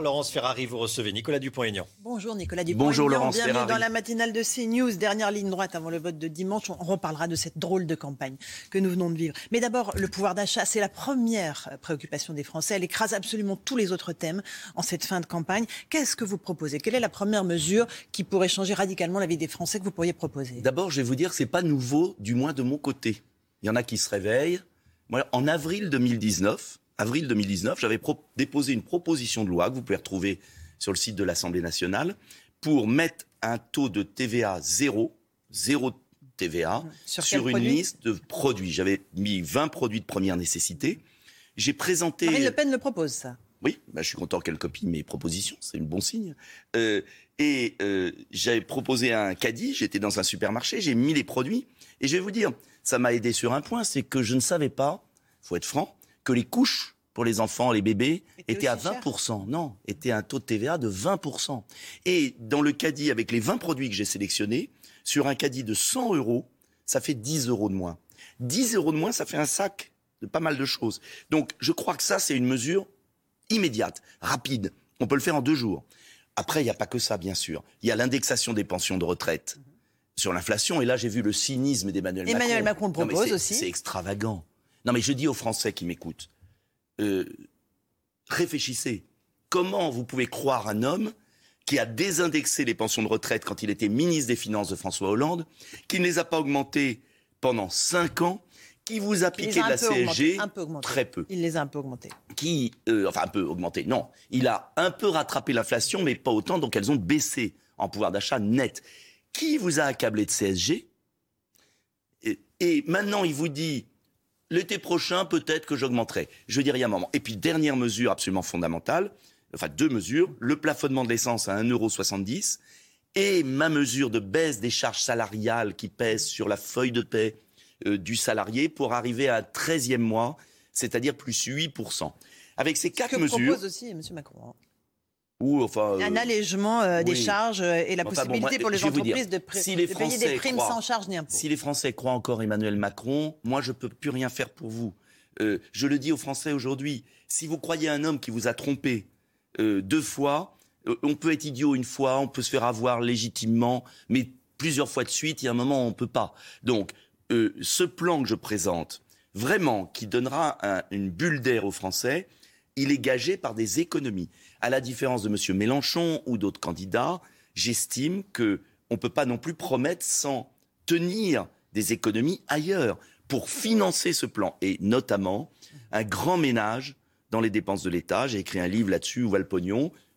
Laurence Ferrari, vous recevez Nicolas Dupont-Aignan. Bonjour Nicolas Dupont-Aignan. Bonjour Laurence Bienvenue Ferrari. dans la matinale de CNews. Dernière ligne droite avant le vote de dimanche. On reparlera de cette drôle de campagne que nous venons de vivre. Mais d'abord, le pouvoir d'achat, c'est la première préoccupation des Français. Elle écrase absolument tous les autres thèmes en cette fin de campagne. Qu'est-ce que vous proposez? Quelle est la première mesure qui pourrait changer radicalement la vie des Français que vous pourriez proposer? D'abord, je vais vous dire, c'est pas nouveau, du moins de mon côté. Il y en a qui se réveillent. Moi, en avril 2019, avril 2019, j'avais déposé une proposition de loi que vous pouvez retrouver sur le site de l'Assemblée nationale pour mettre un taux de TVA zéro, zéro TVA, Sur une liste de produits. J'avais mis 20 produits de première nécessité. J'ai présenté. Marine Le Pen le propose, ça? Oui, bah, je suis content qu'elle copie mes propositions, c'est un bon signe. Euh, et euh, j'avais proposé un caddie, j'étais dans un supermarché, j'ai mis les produits, et je vais vous dire, ça m'a aidé sur un point, c'est que je ne savais pas, faut être franc, que les couches pour les enfants, les bébés, Était étaient à aussi cher. 20%. Non, étaient à un taux de TVA de 20%. Et dans le caddie, avec les 20 produits que j'ai sélectionnés, sur un caddie de 100 euros, ça fait 10 euros de moins. 10 euros de moins, ça fait un sac de pas mal de choses. Donc, je crois que ça, c'est une mesure immédiate, rapide. On peut le faire en deux jours. Après, il n'y a pas que ça, bien sûr. Il y a l'indexation des pensions de retraite sur l'inflation. Et là, j'ai vu le cynisme d'Emmanuel Macron. Emmanuel Macron le propose aussi. C'est extravagant. Non, mais je dis aux Français qui m'écoutent, euh, réfléchissez. Comment vous pouvez croire un homme qui a désindexé les pensions de retraite quand il était ministre des Finances de François Hollande, qui ne les a pas augmentées pendant cinq ans, qui vous a piqué a de la CSG un peu très peu Il les a un peu augmentés. qui, euh, enfin un peu augmenté, non, il a un peu rattrapé l'inflation, mais pas autant, donc elles ont baissé en pouvoir d'achat net. Qui vous a accablé de CSG et, et maintenant, il vous dit, l'été prochain, peut-être que j'augmenterai. Je a un moment. Et puis, dernière mesure absolument fondamentale, enfin deux mesures, le plafonnement de l'essence à 1,70€ et ma mesure de baisse des charges salariales qui pèsent sur la feuille de paie euh, du salarié pour arriver à un 13e mois, c'est-à-dire plus 8%. Avec ces Ce quatre que mesures, propose aussi M. Macron. Ou enfin... Un euh, allègement euh, des oui. charges euh, et la Enfin, bon, possibilité moi, pour les entreprises dire, de, si les de payer des primes croient- sans charge ni impôt. Si les Français croient encore Emmanuel Macron, moi je peux plus rien faire pour vous. Euh, je le dis aux Français aujourd'hui, si vous croyez un homme qui vous a trompé euh, deux fois, on peut être idiot une fois, on peut se faire avoir légitimement, mais plusieurs fois de suite, il y a un moment où on peut pas. Donc, ce plan que je présente, vraiment, qui donnera un- une bulle d'air aux Français, il est gagé par des économies. À la différence de M. Mélenchon ou d'autres candidats, j'estime que on peut pas non plus promettre sans tenir des économies ailleurs pour financer ce plan et notamment un grand ménage dans les dépenses de l'État. J'ai écrit un livre là-dessus où va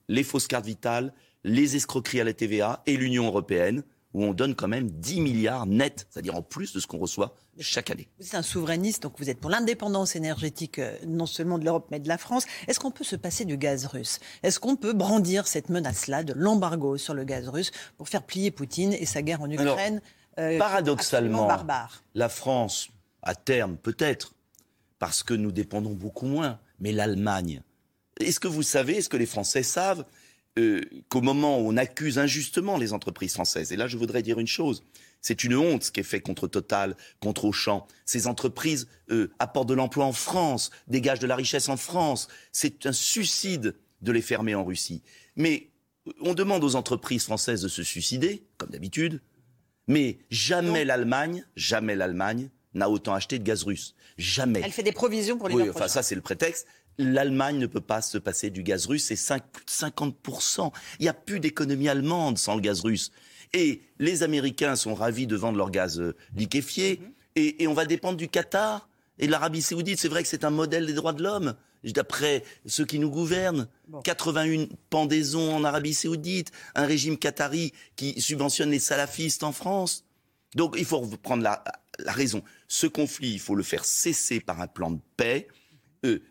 les fausses cartes vitales, les escroqueries à la TVA et l'Union européenne où on donne quand même 10 milliards nets, c'est-à-dire en plus de ce qu'on reçoit chaque année. Vous êtes un souverainiste, donc vous êtes pour l'indépendance énergétique euh, non seulement de l'Europe mais de la France. Est-ce qu'on peut se passer du gaz russe? Est-ce qu'on peut brandir cette menace-là de l'embargo sur le gaz russe pour faire plier Poutine et sa guerre en Alors, Ukraine euh, paradoxalement, barbare? La France, à terme peut-être, parce que nous dépendons beaucoup moins, mais l'Allemagne. Est-ce que vous savez, est-ce que les Français savent euh, qu'au moment où on accuse injustement les entreprises françaises, et là je voudrais dire une chose, c'est une honte ce qui est fait contre Total, contre Auchan. Ces entreprises euh, apportent de l'emploi en France, dégagent de la richesse en France. C'est un suicide de les fermer en Russie. Mais euh, on demande aux entreprises françaises de se suicider, comme d'habitude, mais jamais l'Allemagne, jamais l'Allemagne n'a autant acheté de gaz russe. Jamais. Elle fait des provisions pour les Oui, enfin prochains. ça c'est le prétexte. L'Allemagne ne peut pas se passer du gaz russe, c'est 5, plus de 50%. Il n'y a plus d'économie allemande sans le gaz russe. Et les Américains sont ravis de vendre leur gaz euh, liquéfié, Mhm. et, et on va dépendre du Qatar et de l'Arabie saoudite. C'est vrai que c'est un modèle des droits de l'homme, d'après ceux qui nous gouvernent. 81 pendaisons en Arabie saoudite, un régime qatari qui subventionne les salafistes en France. Donc il faut prendre la, la raison. Ce conflit, il faut le faire cesser par un plan de paix.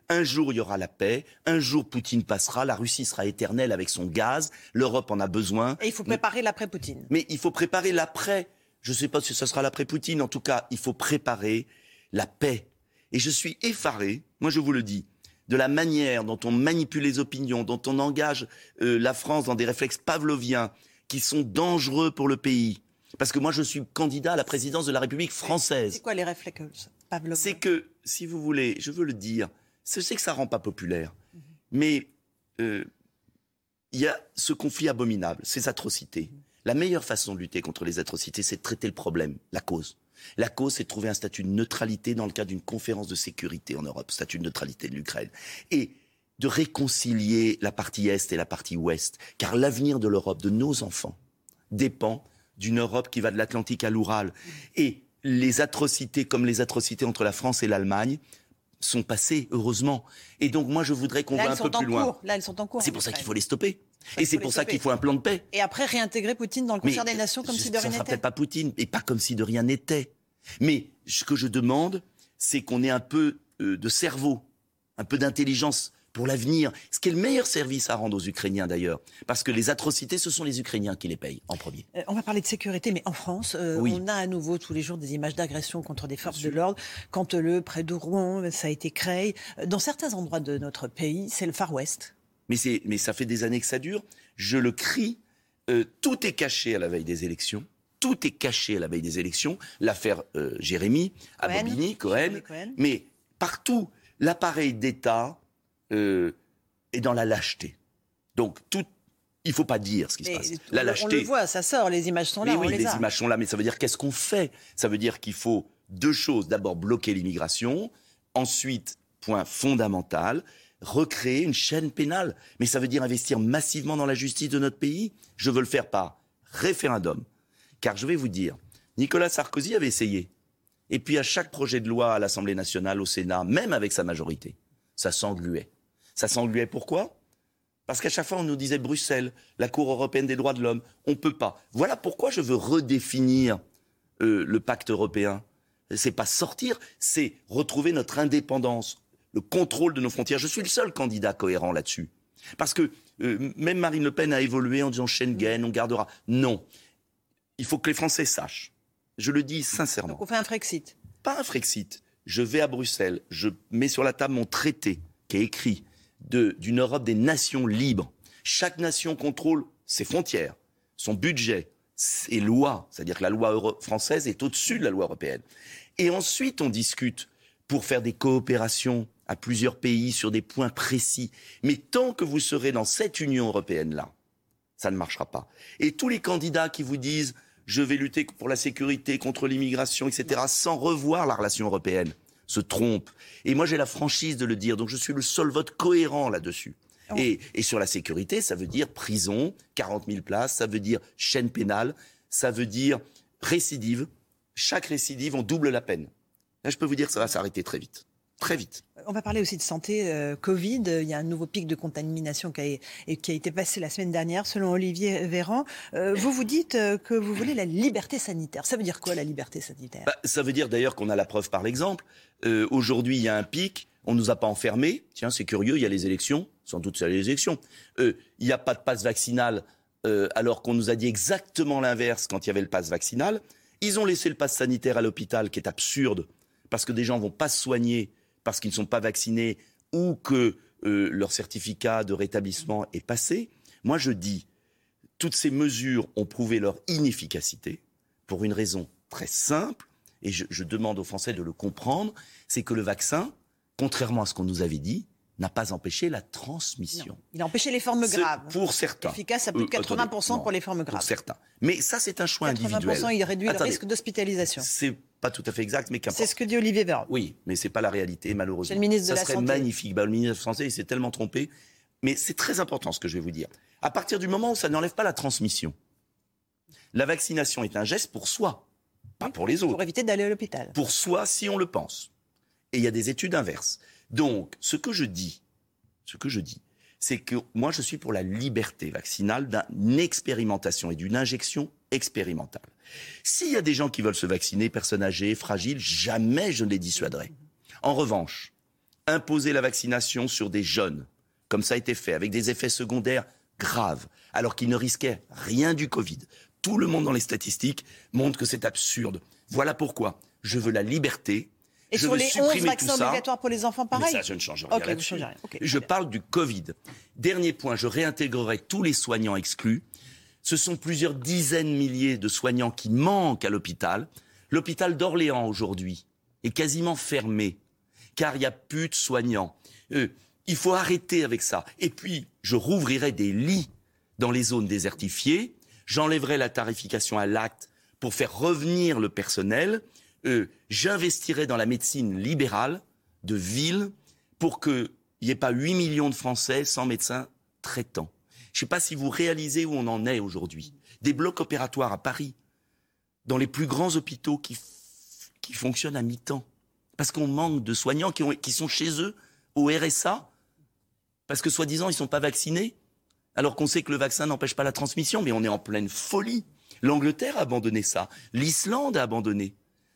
Un jour il y aura la paix, un jour Poutine passera, la Russie sera éternelle avec son gaz, l'Europe en a besoin. Et il faut préparer l'après-Poutine. Mais il faut préparer l'après. Je ne sais pas si ce sera l'après-Poutine, en tout cas, il faut préparer la paix. Et je suis effaré, moi je vous le dis, de la manière dont on manipule les opinions, dont on engage euh, la France dans des réflexes pavloviens qui sont dangereux pour le pays. Parce que moi, je suis candidat à la présidence de la République française. C'est quoi les réflexes pavloviens? C'est que, si vous voulez, je veux le dire, je sais que ça rend pas populaire, mais euh, il y a ce conflit abominable, ces atrocités. La meilleure façon de lutter contre les atrocités, c'est de traiter le problème, la cause. La cause, c'est de trouver un statut de neutralité dans le cadre d'une conférence de sécurité en Europe, statut de neutralité de l'Ukraine. Et de réconcilier la partie Est et la partie Ouest. Car l'avenir de l'Europe, de nos enfants, dépend d'une Europe qui va de l'Atlantique à l'Oural. Et les atrocités, comme les atrocités entre la France et l'Allemagne, sont passées, heureusement. Et donc, moi, je voudrais qu'on va un peu plus loin. Là, elles sont en cours. C'est pour ça qu'il faut les stopper. Et c'est pour ça qu'il faut un plan de paix. Et après, réintégrer Poutine dans le concert des nations comme si de rien n'était. Ça peut-être pas Poutine, et pas comme si de rien n'était. Mais ce que je demande, c'est qu'on ait un peu euh, de cerveau, un peu d'intelligence pour l'avenir. Ce qui est le meilleur service à rendre aux Ukrainiens d'ailleurs. Parce que les atrocités, ce sont les Ukrainiens qui les payent en premier. Euh, on va parler de sécurité, mais en France, euh, on a à nouveau tous les jours des images d'agression contre des forces de l'ordre. Quand le près de Rouen, ça a été créé. Dans certains endroits de notre pays, c'est le Far West. Mais, mais ça fait des années que ça dure. Je le crie. Euh, tout est caché à la veille des élections. Tout est caché à la veille des élections. L'affaire Jérémy, Abobini, Cohen. Mais partout, l'appareil d'État euh, est dans la lâcheté. Donc, tout, il faut pas dire ce qui se passe. La on, lâcheté. On le voit, ça sort, les images sont là. oui, les, images sont là, mais ça veut dire qu'est-ce qu'on fait? Ça veut dire qu'il faut deux choses. D'abord, bloquer l'immigration. Ensuite, point fondamental, recréer une chaîne pénale. Mais ça veut dire investir massivement dans la justice de notre pays? Je veux le faire par référendum. Car je vais vous dire, Nicolas Sarkozy avait essayé. Et puis à chaque projet de loi à l'Assemblée nationale, au Sénat, même avec sa majorité, ça s'engluait. Ça s'engluait pourquoi? Parce qu'à chaque fois, on nous disait Bruxelles, la Cour européenne des droits de l'homme, on ne peut pas. Voilà pourquoi je veux redéfinir euh, le pacte européen. C'est pas sortir, c'est retrouver notre indépendance, le contrôle de nos frontières. Je suis le seul candidat cohérent là-dessus. Parce que euh, même Marine Le Pen a évolué en disant Schengen, on gardera. Non. Il faut que les Français sachent. Je le dis sincèrement. Donc on fait un Frexit. Pas un Frexit. Je vais à Bruxelles, je mets sur la table mon traité qui est écrit d'une Europe des nations libres. Chaque nation contrôle ses frontières, son budget, ses lois, c'est-à-dire que la loi française est au-dessus de la loi européenne. Et ensuite, on discute pour faire des coopérations à plusieurs pays sur des points précis. Mais tant que vous serez dans cette Union européenne-là, ça ne marchera pas. Et tous les candidats qui vous disent je vais lutter pour la sécurité, contre l'immigration, etc., sans revoir la relation européenne, se trompe. Et moi, j'ai la franchise de le dire, donc je suis le seul vote cohérent là-dessus. Ah et, sur la sécurité, ça veut dire prison, 40 000 places, ça veut dire chaîne pénale, ça veut dire récidive. Chaque récidive, on double la peine. Là, je peux vous dire que ça va s'arrêter très vite. Très vite. On va parler aussi de santé euh, Covid. Il y a un nouveau pic de contamination qui a, été passé la semaine dernière, selon Olivier Véran. Euh, vous vous dites euh, que vous voulez la liberté sanitaire. Ça veut dire quoi la liberté sanitaire? Bah, Ça veut dire d'ailleurs qu'on a la preuve par l'exemple. Aujourd'hui, il y a un pic. On ne nous a pas enfermés. Tiens, c'est curieux, il y a les élections. Sans doute, c'est les élections. il n'y a pas de passe vaccinal alors qu'on nous a dit exactement l'inverse quand il y avait le passe vaccinal. Ils ont laissé le passe sanitaire à l'hôpital, qui est absurde, parce que des gens vont pas se soigner parce qu'ils ne sont pas vaccinés ou que euh, leur certificat de rétablissement est passé. Moi, je dis, toutes ces mesures ont prouvé leur inefficacité pour une raison très simple, et je, demande aux Français de le comprendre, c'est que le vaccin, contrairement à ce qu'on nous avait dit, n'a pas empêché la transmission. Il a empêché les formes graves. Pour certains. Efficace à plus de 80% euh, pour les formes graves. Pour certains. Mais ça, c'est un choix 80%, individuel. 80%, il réduit le risque d'hospitalisation pas tout à fait exact, mais qu'importe. C'est ce que dit Olivier Véran. Oui, mais c'est pas la réalité, malheureusement. C'est le ministre de Ça serait magnifique. Bah, le ministre français, il s'est tellement trompé. Mais c'est très important ce que je vais vous dire. À partir du moment où ça n'enlève pas la transmission, la vaccination est un geste pour soi, pas pour les autres. Pour éviter d'aller à l'hôpital. Pour soi, si on le pense. Et il y a des études inverses. Donc, ce que je dis, ce que je dis, c'est que moi, je suis pour la liberté vaccinale d'une expérimentation et d'une injection expérimentale. S'il y a des gens qui veulent se vacciner, personnes âgées, fragiles, jamais je ne les dissuaderai. En revanche, imposer la vaccination sur des jeunes, comme ça a été fait, avec des effets secondaires graves, alors qu'ils ne risquaient rien du Covid. Tout le monde dans les statistiques montre que c'est absurde. Voilà pourquoi je veux la liberté. Et je sur les 11 supprimer vaccins obligatoires pour les enfants, Mais pareil ça, je ne change rien je parle du Covid. Dernier point, je réintégrerai tous les soignants exclus. Ce sont plusieurs dizaines de milliers de soignants qui manquent à l'hôpital. L'hôpital d'Orléans aujourd'hui est quasiment fermé, car il n'y a plus de soignants. Euh, il faut arrêter avec ça. Et puis, je rouvrirai des lits dans les zones désertifiées. J'enlèverai la tarification à l'acte pour faire revenir le personnel. Euh, J'investirai dans la médecine libérale de ville pour qu'il n'y ait pas 8 millions de Français sans médecin traitant. Je ne sais pas si vous réalisez où on en est aujourd'hui. Des blocs opératoires à Paris, dans les plus grands hôpitaux qui, fonctionnent à mi-temps. Parce qu'on manque de soignants qui, qui sont chez eux au RSA, parce que soi-disant ils ne sont pas vaccinés, alors qu'on sait que le vaccin n'empêche pas la transmission, mais on est en pleine folie. L'Angleterre a abandonné ça, l'Islande a abandonné.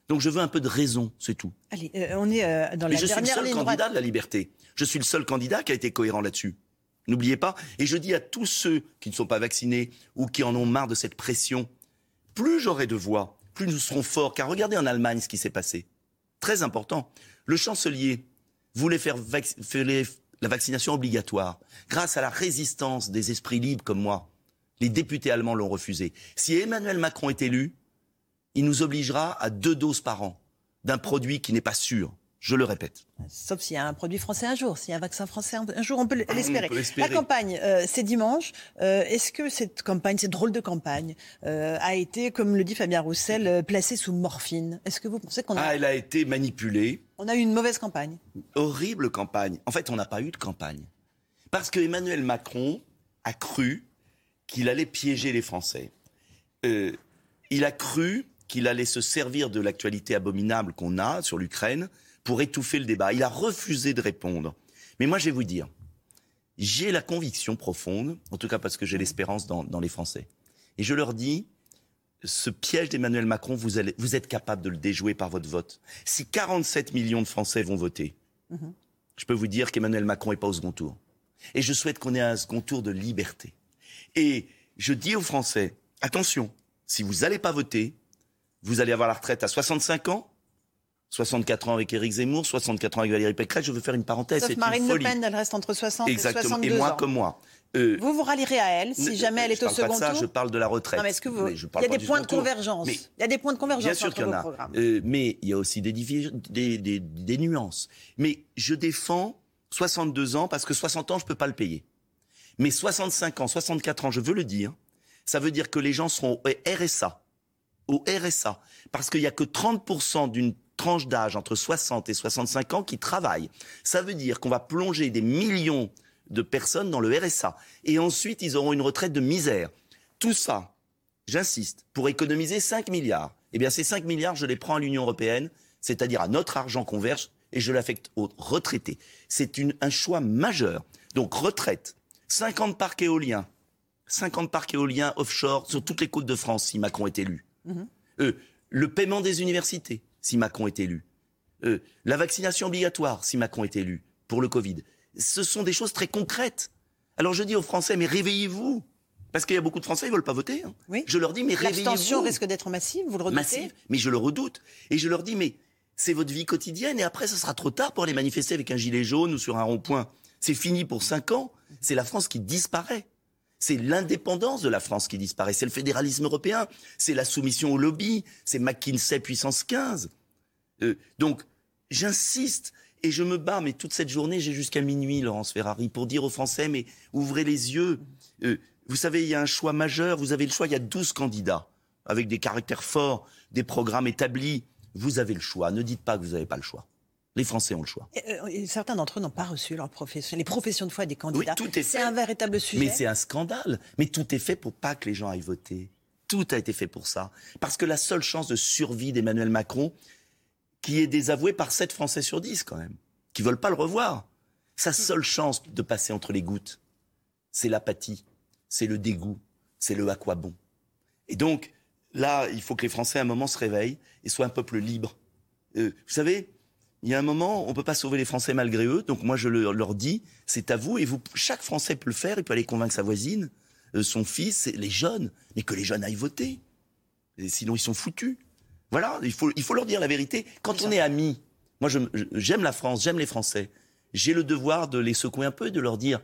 Donc je veux un peu de raison, c'est tout. Allez, euh, on est euh, dans Mais la je suis le seul candidat droite. de la liberté. Je suis le seul candidat qui a été cohérent là-dessus. N'oubliez pas. Et je dis à tous ceux qui ne sont pas vaccinés ou qui en ont marre de cette pression, plus j'aurai de voix, plus nous serons forts. Car regardez en Allemagne ce qui s'est passé. Très important. Le chancelier voulait faire, vac- faire les- la vaccination obligatoire. Grâce à la résistance des esprits libres comme moi, les députés allemands l'ont refusé. Si Emmanuel Macron est élu, il nous obligera à deux doses par an d'un produit qui n'est pas sûr. Je le répète. Sauf s'il y a un produit français un jour, s'il y a un vaccin français un jour, on peut l'espérer. La campagne, euh, c'est dimanche. Euh, Est-ce que cette campagne, cette drôle de campagne, euh, a été, comme le dit Fabien Roussel, placée sous morphine? Est-ce que vous pensez qu'on a, Ah, elle a été manipulée. on a eu une mauvaise campagne Horrible campagne. En fait, on n'a pas eu de campagne. Parce que Emmanuel Macron a cru qu'il allait piéger les Français. Il a cru qu'il allait se servir de l'actualité abominable qu'on a sur l'Ukraine pour étouffer le débat. Il a refusé de répondre. Mais moi, je vais vous dire, j'ai la conviction profonde, en tout cas parce que j'ai l'espérance dans, dans les Français. Et je leur dis, ce piège d'Emmanuel Macron, vous, allez, vous êtes capable de le déjouer par votre vote. Si 47 millions de Français vont voter, je peux vous dire qu'Emmanuel Macron n'est pas au second tour. Et je souhaite qu'on ait un second tour de liberté. Et je dis aux Français, attention, si vous n'allez pas voter, vous allez avoir la retraite à 65 ans, 64 ans avec Éric Zemmour, 64 ans avec Valérie Pécresse. Je veux faire une parenthèse, Sauf c'est une Marine Le folie. Pen, elle reste entre 60 Exactement. et 62 Et moi ans. comme moi. Euh, Vous vous rallierez à elle si jamais elle est je au parle pas de second ça, tour Je parle de la retraite. Non, mais est-ce que vous... Mais je Il y a des points de second convergence. Mais Il y a des points de convergence Bien sûr qu'il y en a. Euh, mais il y a aussi des, divi- des, des- des nuances. Mais je défends 62 ans parce que 60 ans, je ne peux pas le payer. Mais 65 ans, 64 ans, je veux le dire, ça veut dire que les gens seront RSA. Au RSA. Parce qu'il n'y a que 30% d'une tranche d'âge entre 60 et 65 ans qui travaillent. Ça veut dire qu'on va plonger des millions de personnes dans le RSA. Et ensuite, ils auront une retraite de misère. Tout ça, j'insiste, pour économiser 5 milliards. Eh bien, ces 5 milliards, je les prends à l'Union européenne, c'est-à-dire à notre argent qu'on verse, et je l'affecte aux retraités. C'est un choix majeur. Donc, retraite, 50 parcs éoliens, 50 parcs éoliens offshore sur toutes les côtes de France si Macron est élu. Euh, le paiement des universités si Macron est élu. Euh, la vaccination obligatoire si Macron est élu pour le Covid. Ce sont des choses très concrètes. Alors je dis aux Français, mais réveillez-vous. Parce qu'il y a beaucoup de Français, ils veulent pas voter. hein. Oui. Je leur dis, mais L'abstention réveillez-vous. risque d'être massive, vous le redoutez Massive, mais je le redoute. Et je leur dis, mais c'est votre vie quotidienne et après, ce sera trop tard pour aller manifester avec un gilet jaune ou sur un rond-point. C'est fini pour cinq ans. C'est la France qui disparaît. C'est l'indépendance de la France qui disparaît. C'est le fédéralisme européen. C'est la soumission au lobby. C'est McKinsey puissance 15. Euh, donc, j'insiste et je me bats, mais toute cette journée, j'ai jusqu'à minuit, Laurence Ferrari, pour dire aux Français, mais ouvrez les yeux. Euh, vous savez, il y a un choix majeur. Vous avez le choix. Il y a 12 candidats avec des caractères forts, des programmes établis. Vous avez le choix. Ne dites pas que vous n'avez pas le choix. Les Français ont le choix. Et, euh, et certains d'entre eux n'ont pas reçu leur profession, les professions de foi des candidats. tout est C'est un véritable sujet. Mais c'est un scandale. Mais tout est fait pour pas que les gens aillent voter. Tout a été fait pour ça. Parce que la seule chance de survie d'Emmanuel Macron, qui est désavoué par 7 Français sur 10 quand même, qui veulent pas le revoir, sa seule chance de passer entre les gouttes, c'est l'apathie, c'est le dégoût, c'est le à quoi bon. Et donc, là, il faut que les Français à un moment se réveillent et soient un peuple libre. Euh, vous savez, il y a un moment, on peut pas sauver les Français malgré eux. Donc moi, je leur, leur dis, c'est à vous. Et vous, chaque Français peut le faire. Il peut aller convaincre sa voisine, euh, son fils, les jeunes. Mais que les jeunes aillent voter. Et sinon, ils sont foutus. Voilà, il faut, il faut leur dire la vérité. Quand on est amis, moi, j'aime la France, j'aime les Français. J'ai le devoir de les secouer un peu, de leur dire,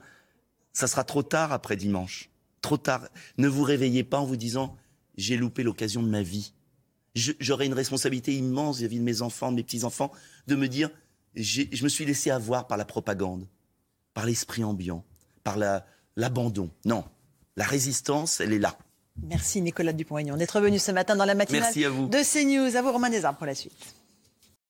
ça sera trop tard après dimanche. Trop tard. Ne vous réveillez pas en vous disant, j'ai loupé l'occasion de ma vie. Je- J'aurai une responsabilité immense vis-à-vis de mes enfants, de mes petits-enfants, de me dire, je me suis laissé avoir par la propagande, par l'esprit ambiant, par la- l'abandon. non, la résistance, elle est là. Merci Nicolas Dupont-Aignan d'être venu ce matin dans la matinale Merci à vous. de CNews. À vous Romain Desarmes pour la suite.